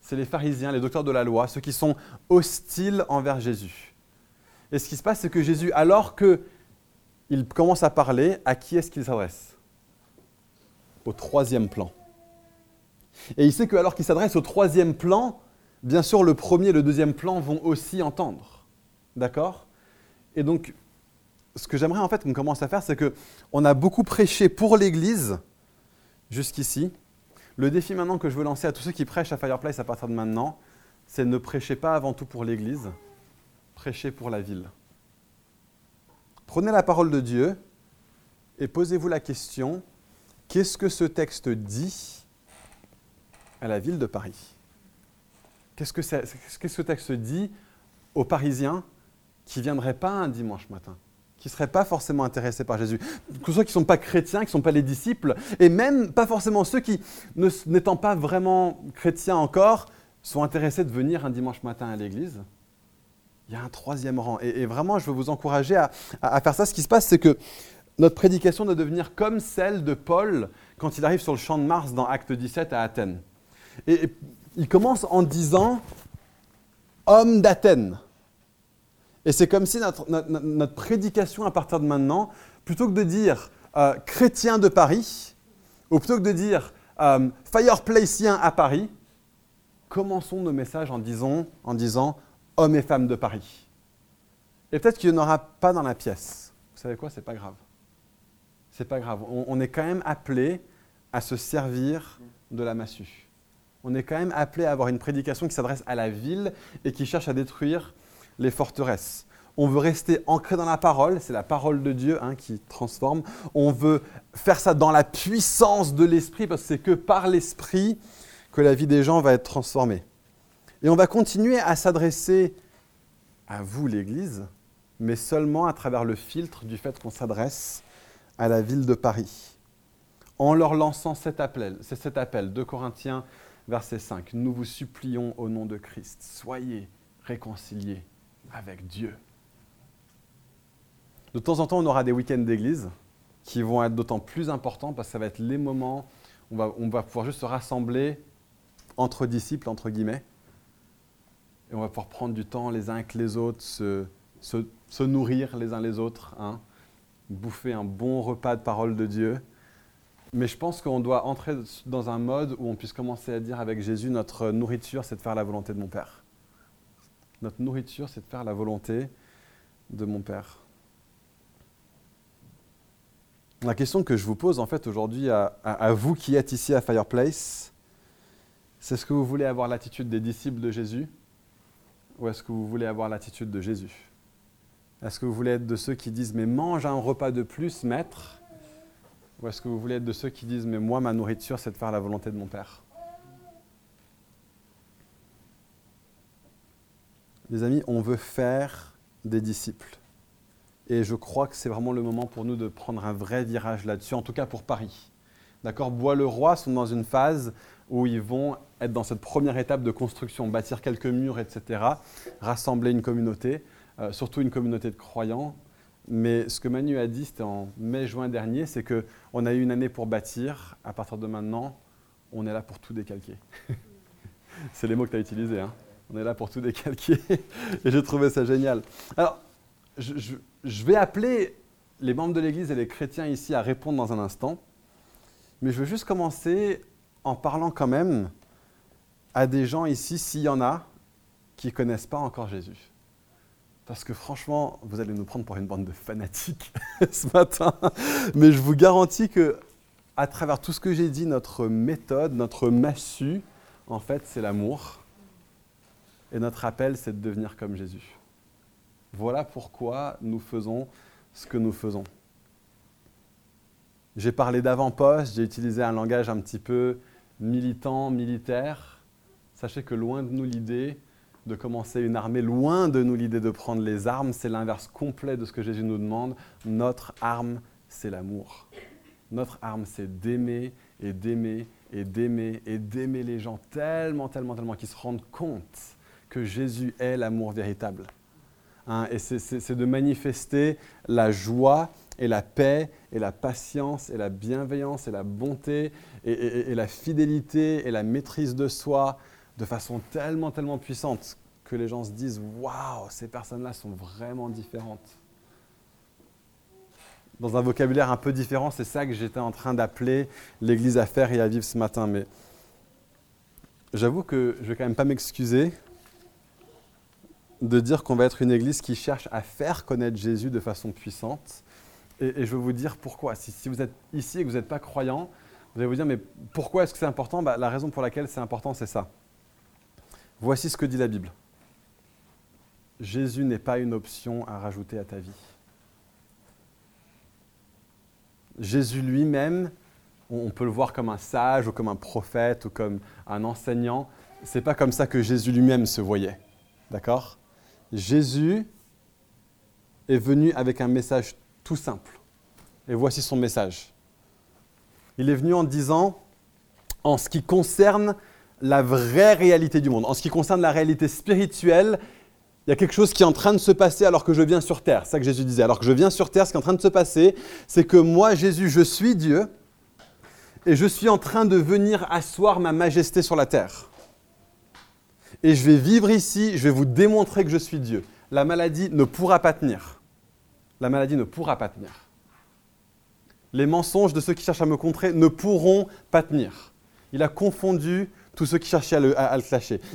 c'est les pharisiens, les docteurs de la loi, ceux qui sont hostiles envers Jésus. Et ce qui se passe, c'est que Jésus, alors qu'il commence à parler, à qui est-ce qu'il s'adresse? Au troisième plan. Et il sait que alors qu'il s'adresse au troisième plan, bien sûr, le premier et le deuxième plan vont aussi entendre. D'accord? Et donc, ce que j'aimerais en fait qu'on commence à faire, c'est qu'on a beaucoup prêché pour l'Église jusqu'ici, le défi maintenant que je veux lancer à tous ceux qui prêchent à Fireplace à partir de maintenant, c'est ne prêchez pas avant tout pour l'Église, prêchez pour la ville. Prenez la parole de Dieu et posez-vous la question, qu'est-ce que ce texte dit à la ville de Paris Qu'est-ce que, qu'est-ce que ce texte dit aux Parisiens qui ne viendraient pas un dimanche matin qui ne seraient pas forcément intéressés par Jésus, que ce soit qui ne sont pas chrétiens, qui ne sont pas les disciples, et même pas forcément ceux qui, n'étant pas vraiment chrétiens encore, sont intéressés de venir un dimanche matin à l'église. Il y a un troisième rang. Et, vraiment, je veux vous encourager à, à, faire ça. Ce qui se passe, c'est que notre prédication doit devenir comme celle de Paul quand il arrive sur le champ de Mars dans Acte 17 à Athènes. Et il commence en disant Homme d'Athènes. Et c'est comme si notre, prédication à partir de maintenant, plutôt que de dire euh, chrétien de Paris, ou plutôt que de dire euh, fireplacien à Paris, commençons nos messages en disant, en disant hommes et femmes de Paris. Et peut-être qu'il n'y en aura pas dans la pièce. Vous savez quoi? C'est pas grave. C'est pas grave. On est quand même appelé à se servir de la massue. On est quand même appelé à avoir une prédication qui s'adresse à la ville et qui cherche à détruire les forteresses. On veut rester ancré dans la parole, c'est la parole de Dieu hein, qui transforme. On veut faire ça dans la puissance de l'esprit, parce que c'est que par l'esprit que la vie des gens va être transformée. Et on va continuer à s'adresser à vous, l'Église, mais seulement à travers le filtre du fait qu'on s'adresse à la ville de Paris. En leur lançant cet appel, c'est cet appel, 2 Corinthiens, verset 5. Nous vous supplions au nom de Christ, soyez réconciliés avec Dieu. De temps en temps, on aura des week-ends d'église qui vont être d'autant plus importants parce que ça va être les moments où on va, pouvoir juste se rassembler entre disciples, entre guillemets, et on va pouvoir prendre du temps les uns avec les autres, se, se, nourrir les uns les autres, hein, bouffer un bon repas de parole de Dieu. Mais je pense qu'on doit entrer dans un mode où on puisse commencer à dire avec Jésus, notre nourriture, c'est de faire la volonté de mon Père. Notre nourriture, c'est de faire la volonté de mon Père. La question que je vous pose en fait aujourd'hui à, vous qui êtes ici à Fireplace, c'est est-ce que vous voulez avoir l'attitude des disciples de Jésus ou est-ce que vous voulez avoir l'attitude de Jésus? Est-ce que vous voulez être de ceux qui disent mais mange un repas de plus, maître? Ou est-ce que vous voulez être de ceux qui disent mais moi ma nourriture c'est de faire la volonté de mon Père? Les amis, on veut faire des disciples. Et je crois que c'est vraiment le moment pour nous de prendre un vrai virage là-dessus, en tout cas pour Paris. D'accord? Bois-le-Roi sont dans une phase où ils vont être dans cette première étape de construction, bâtir quelques murs, etc., rassembler une communauté, euh, surtout une communauté de croyants. Mais ce que Manu a dit, c'était en mai-juin dernier, c'est qu'on a eu une année pour bâtir. À partir de maintenant, on est là pour tout décalquer. c'est les mots que tu as utilisés. Hein on est là pour tout décalquer. et j'ai trouvé ça génial. Alors, je, vais appeler les membres de l'Église et les chrétiens ici à répondre dans un instant. Mais je veux juste commencer en parlant quand même à des gens ici, s'il y en a, qui ne connaissent pas encore Jésus. Parce que franchement, vous allez nous prendre pour une bande de fanatiques ce matin. Mais je vous garantis que, à travers tout ce que j'ai dit, notre méthode, notre massue, en fait, c'est l'amour. Et notre appel, c'est de devenir comme Jésus. Voilà pourquoi nous faisons ce que nous faisons. J'ai parlé d'avant-poste, j'ai utilisé un langage un petit peu militant, militaire. Sachez que loin de nous l'idée de commencer une armée, loin de nous l'idée de prendre les armes, c'est l'inverse complet de ce que Jésus nous demande. Notre arme, c'est l'amour. Notre arme, c'est d'aimer et d'aimer et d'aimer et d'aimer les gens tellement, tellement, tellement qu'ils se rendent compte que Jésus est l'amour véritable. Hein, et c'est de manifester la joie et la paix et la patience et la bienveillance et la bonté et, la fidélité et la maîtrise de soi de façon tellement, tellement puissante que les gens se disent Waouh, ces personnes-là sont vraiment différentes. Dans un vocabulaire un peu différent, c'est ça que j'étais en train d'appeler l'Église à faire et à vivre ce matin. Mais j'avoue que je ne vais quand même pas m'excuser de dire qu'on va être une église qui cherche à faire connaître Jésus de façon puissante. Et, je veux vous dire pourquoi. Si, vous êtes ici et que vous n'êtes pas croyant, vous allez vous dire, mais pourquoi est-ce que c'est important? Bah, La raison pour laquelle c'est important, c'est ça. Voici ce que dit la Bible. Jésus n'est pas une option à rajouter à ta vie. Jésus lui-même, on peut le voir comme un sage ou comme un prophète ou comme un enseignant. C'est pas comme ça que Jésus lui-même se voyait. D'accord? Jésus est venu avec un message tout simple. Et voici son message. Il est venu en disant, en ce qui concerne la vraie réalité du monde, en ce qui concerne la réalité spirituelle, il y a quelque chose qui est en train de se passer alors que je viens sur terre. C'est ça que Jésus disait. Alors que je viens sur terre, ce qui est en train de se passer, c'est que moi, Jésus, je suis Dieu et je suis en train de venir asseoir ma majesté sur la terre et je vais vivre ici, je vais vous démontrer que je suis Dieu. La maladie ne pourra pas tenir. La maladie ne pourra pas tenir. Les mensonges de ceux qui cherchent à me contrer ne pourront pas tenir. Il a confondu tous ceux qui cherchaient à le, à.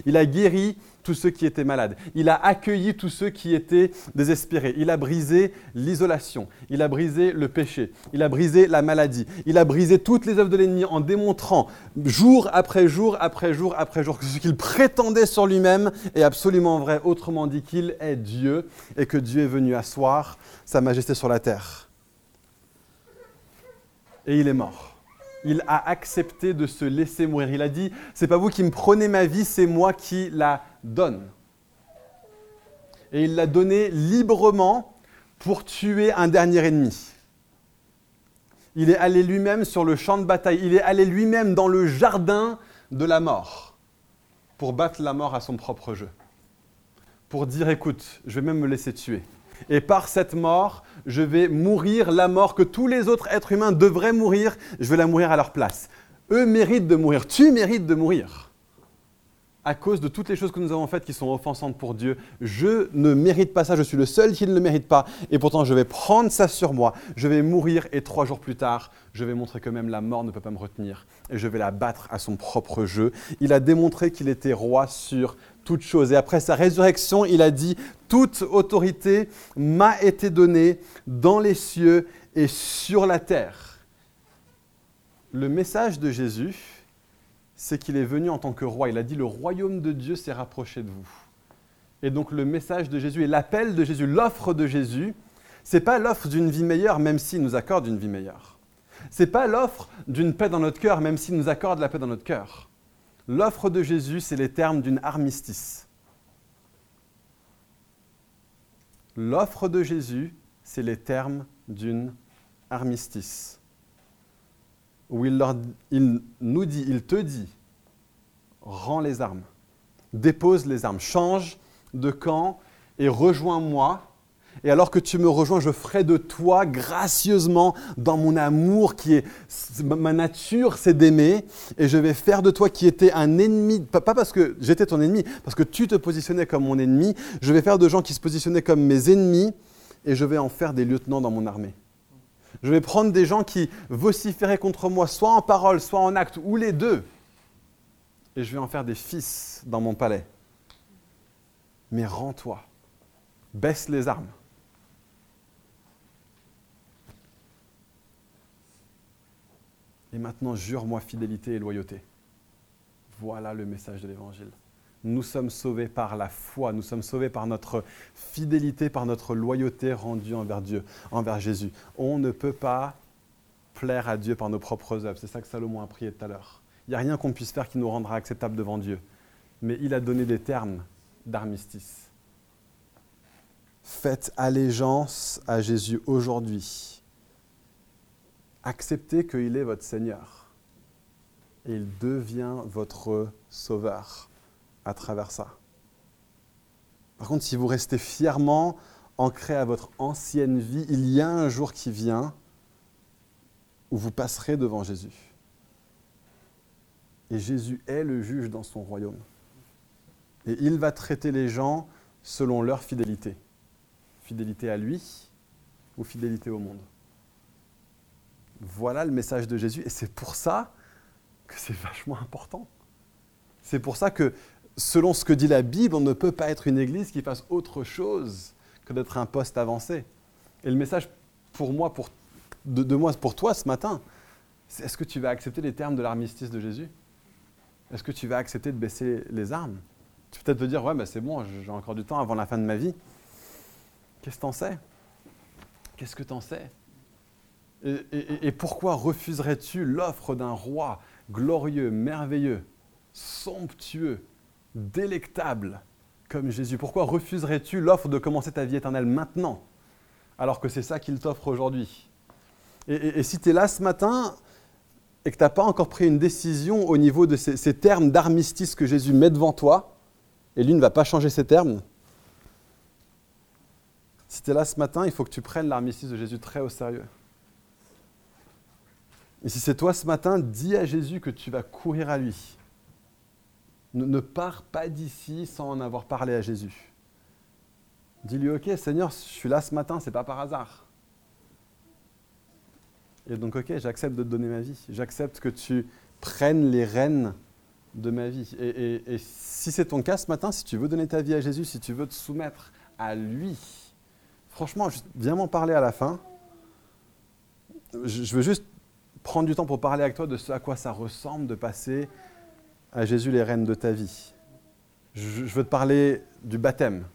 Il a guéri tous ceux qui étaient malades. Il a accueilli tous ceux qui étaient désespérés. Il a brisé l'isolation. Il a brisé le péché. Il a brisé la maladie. Il a brisé toutes les œuvres de l'ennemi en démontrant jour après jour après jour après jour que ce qu'il prétendait sur lui-même est absolument vrai. Autrement dit qu'il est Dieu et que Dieu est venu asseoir sa majesté sur la terre. Et il est mort il a accepté de se laisser mourir. Il a dit, c'est pas vous qui me prenez ma vie, c'est moi qui la donne. Et il l'a donné librement pour tuer un dernier ennemi. Il est allé lui-même sur le champ de bataille, il est allé lui-même dans le jardin de la mort pour battre la mort à son propre jeu. Pour dire, écoute, je vais même me laisser tuer. Et par cette mort, je vais mourir la mort que tous les autres êtres humains devraient mourir, je vais la mourir à leur place. Eux méritent de mourir, tu mérites de mourir. À cause de toutes les choses que nous avons faites qui sont offensantes pour Dieu. Je ne mérite pas ça, je suis le seul qui ne le mérite pas, et pourtant je vais prendre ça sur moi, je vais mourir, et trois jours plus tard, je vais montrer que même la mort ne peut pas me retenir, et je vais la battre à son propre jeu. Il a démontré qu'il était roi sur toute chose, et après sa résurrection, il a dit, toute autorité m'a été donnée dans les cieux et sur la terre. Le message de Jésus, c'est qu'il est venu en tant que roi. Il a dit le royaume de Dieu s'est rapproché de vous. Et donc le message de Jésus et l'appel de Jésus, l'offre de Jésus, c'est pas l'offre d'une vie meilleure, même s'il nous accorde une vie meilleure. C'est pas l'offre d'une paix dans notre cœur, même s'il nous accorde la paix dans notre cœur. L'offre de Jésus, c'est les termes d'une armistice. L'offre de Jésus, c'est les termes d'une armistice où il, nous dit, il te dit, rends les armes, dépose les armes, change de camp et rejoins-moi. Et alors que tu me rejoins, je ferai de toi gracieusement dans mon amour qui est ma nature, c'est d'aimer, et je vais faire de toi qui était un ennemi, pas parce que j'étais ton ennemi, parce que tu te positionnais comme mon ennemi, je vais faire de gens qui se positionnaient comme mes ennemis, et je vais en faire des lieutenants dans mon armée. Je vais prendre des gens qui vociféraient contre moi, soit en parole, soit en acte, ou les deux. Et je vais en faire des fils dans mon palais. Mais rends-toi. Baisse les armes. Et maintenant, jure-moi fidélité et loyauté. Voilà le message de l'Évangile. Nous sommes sauvés par la foi, nous sommes sauvés par notre fidélité, par notre loyauté rendue envers Dieu, envers Jésus. On ne peut pas plaire à Dieu par nos propres œuvres. C'est ça que Salomon a prié tout à l'heure. Il n'y a rien qu'on puisse faire qui nous rendra acceptable devant Dieu. mais il a donné des termes d'armistice. Faites allégeance à Jésus aujourd'hui. Acceptez qu'il est votre Seigneur. Et il devient votre Sauveur à travers ça. Par contre, si vous restez fièrement ancré à votre ancienne vie, il y a un jour qui vient où vous passerez devant Jésus. Et Jésus est le juge dans son royaume. Et il va traiter les gens selon leur fidélité. Fidélité à lui ou fidélité au monde. Voilà le message de Jésus. Et c'est pour ça que c'est vachement important. C'est pour ça que, selon ce que dit la Bible, on ne peut pas être une église qui fasse autre chose que d'être un poste avancé. Et le message pour moi, pour, de, moi, pour toi ce matin, c'est est-ce que tu vas accepter les termes de l'armistice de Jésus? Est-ce que tu vas accepter de baisser les armes? Tu peux peut-être te dire, ouais, bah c'est bon, j'ai encore du temps avant la fin de ma vie. Qu'est-ce que t'en sais? Qu'est-ce que t'en sais? Et, pourquoi refuserais-tu l'offre d'un roi glorieux, merveilleux, somptueux, délectable comme Jésus? Pourquoi refuserais-tu l'offre de commencer ta vie éternelle maintenant, alors que c'est ça qu'il t'offre aujourd'hui? Et, et, si tu es là ce matin et que tu n'as pas encore pris une décision au niveau de ces, ces termes d'armistice que Jésus met devant toi, et lui ne va pas changer ces termes, si tu es là ce matin, il faut que tu prennes l'armistice de Jésus très au sérieux. Et si c'est toi ce matin, dis à Jésus que tu vas courir à lui. Ne, pars pas d'ici sans en avoir parlé à Jésus. Dis-lui, ok Seigneur, je suis là ce matin, c'est pas par hasard. Et donc, ok, j'accepte de te donner ma vie. J'accepte que tu prennes les rênes de ma vie. Et, si c'est ton cas ce matin, si tu veux donner ta vie à Jésus, si tu veux te soumettre à lui, franchement, viens m'en parler à la fin. Je veux juste prendre du temps pour parler avec toi de ce à quoi ça ressemble de passer à Jésus les rênes de ta vie. Je, veux te parler du baptême.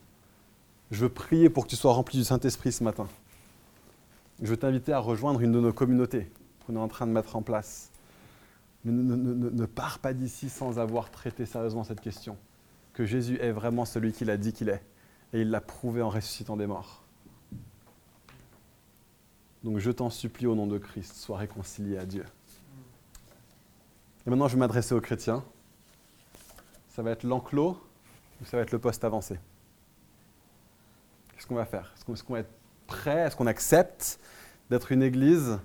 Je veux prier pour que tu sois rempli du Saint-Esprit ce matin. Je veux t'inviter à rejoindre une de nos communautés qu'on est en train de mettre en place. Mais ne, ne pars pas d'ici sans avoir traité sérieusement cette question. Que Jésus est vraiment celui qu'il a dit qu'il est. Et il l'a prouvé en ressuscitant des morts. Donc je t'en supplie au nom de Christ, sois réconcilié à Dieu. Et maintenant, je vais m'adresser aux chrétiens. Ça va être l'enclos ou ça va être le poste avancé? Qu'est-ce qu'on va faire? Est-ce qu'on est va être prêt? Est-ce qu'on accepte d'être une église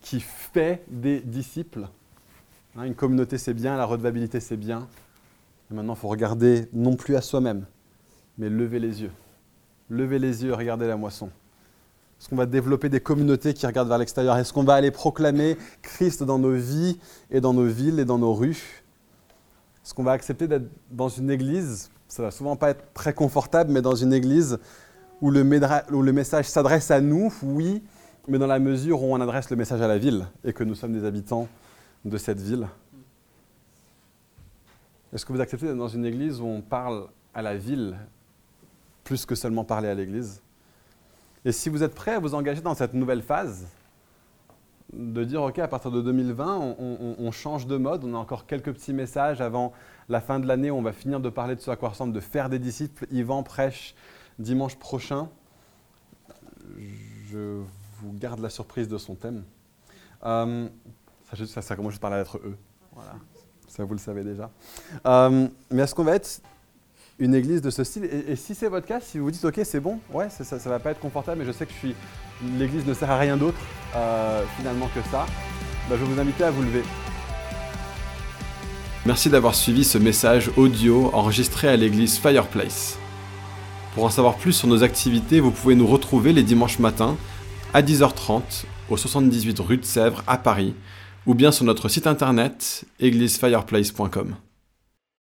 qui fait des disciples? Hein, Une communauté, c'est bien, la redevabilité, c'est bien. Et maintenant, il faut regarder non plus à soi-même, mais lever les yeux. Lever les yeux et regarder la moisson. Est-ce qu'on va développer des communautés qui regardent vers l'extérieur? Est-ce qu'on va aller proclamer Christ dans nos vies et dans nos villes et dans nos rues? Est-ce qu'on va accepter d'être dans une église? Ça va souvent pas être très confortable, mais dans une église où le, où le message s'adresse à nous, oui, mais dans la mesure où on adresse le message à la ville et que nous sommes des habitants de cette ville. Est-ce que vous acceptez d'être dans une église où on parle à la ville plus que seulement parler à l'église? Et si vous êtes prêt à vous engager dans cette nouvelle phase, de dire, OK, à partir de 2020, on, on, on, change de mode, on a encore quelques petits messages avant la fin de l'année, on va finir de parler de ce à quoi ressemble de faire des disciples. Yvan prêche dimanche prochain. Je vous garde la surprise de son thème. Euh, ça, commence juste par la lettre E. Voilà. Ça, vous le savez déjà. Euh, mais est-ce qu'on va être une église de ce style. Et, si c'est votre cas, si vous vous dites ok c'est bon, ouais ça, ça, va pas être confortable, mais je sais que je suis l'église ne sert à rien d'autre euh, finalement que ça, bah, je vais vous inviter à vous lever. Merci d'avoir suivi ce message audio enregistré à l'église Fireplace. Pour en savoir plus sur nos activités, vous pouvez nous retrouver les dimanches matins à 10h30 au 78 rue de Sèvres à Paris ou bien sur notre site internet églisefireplace.com.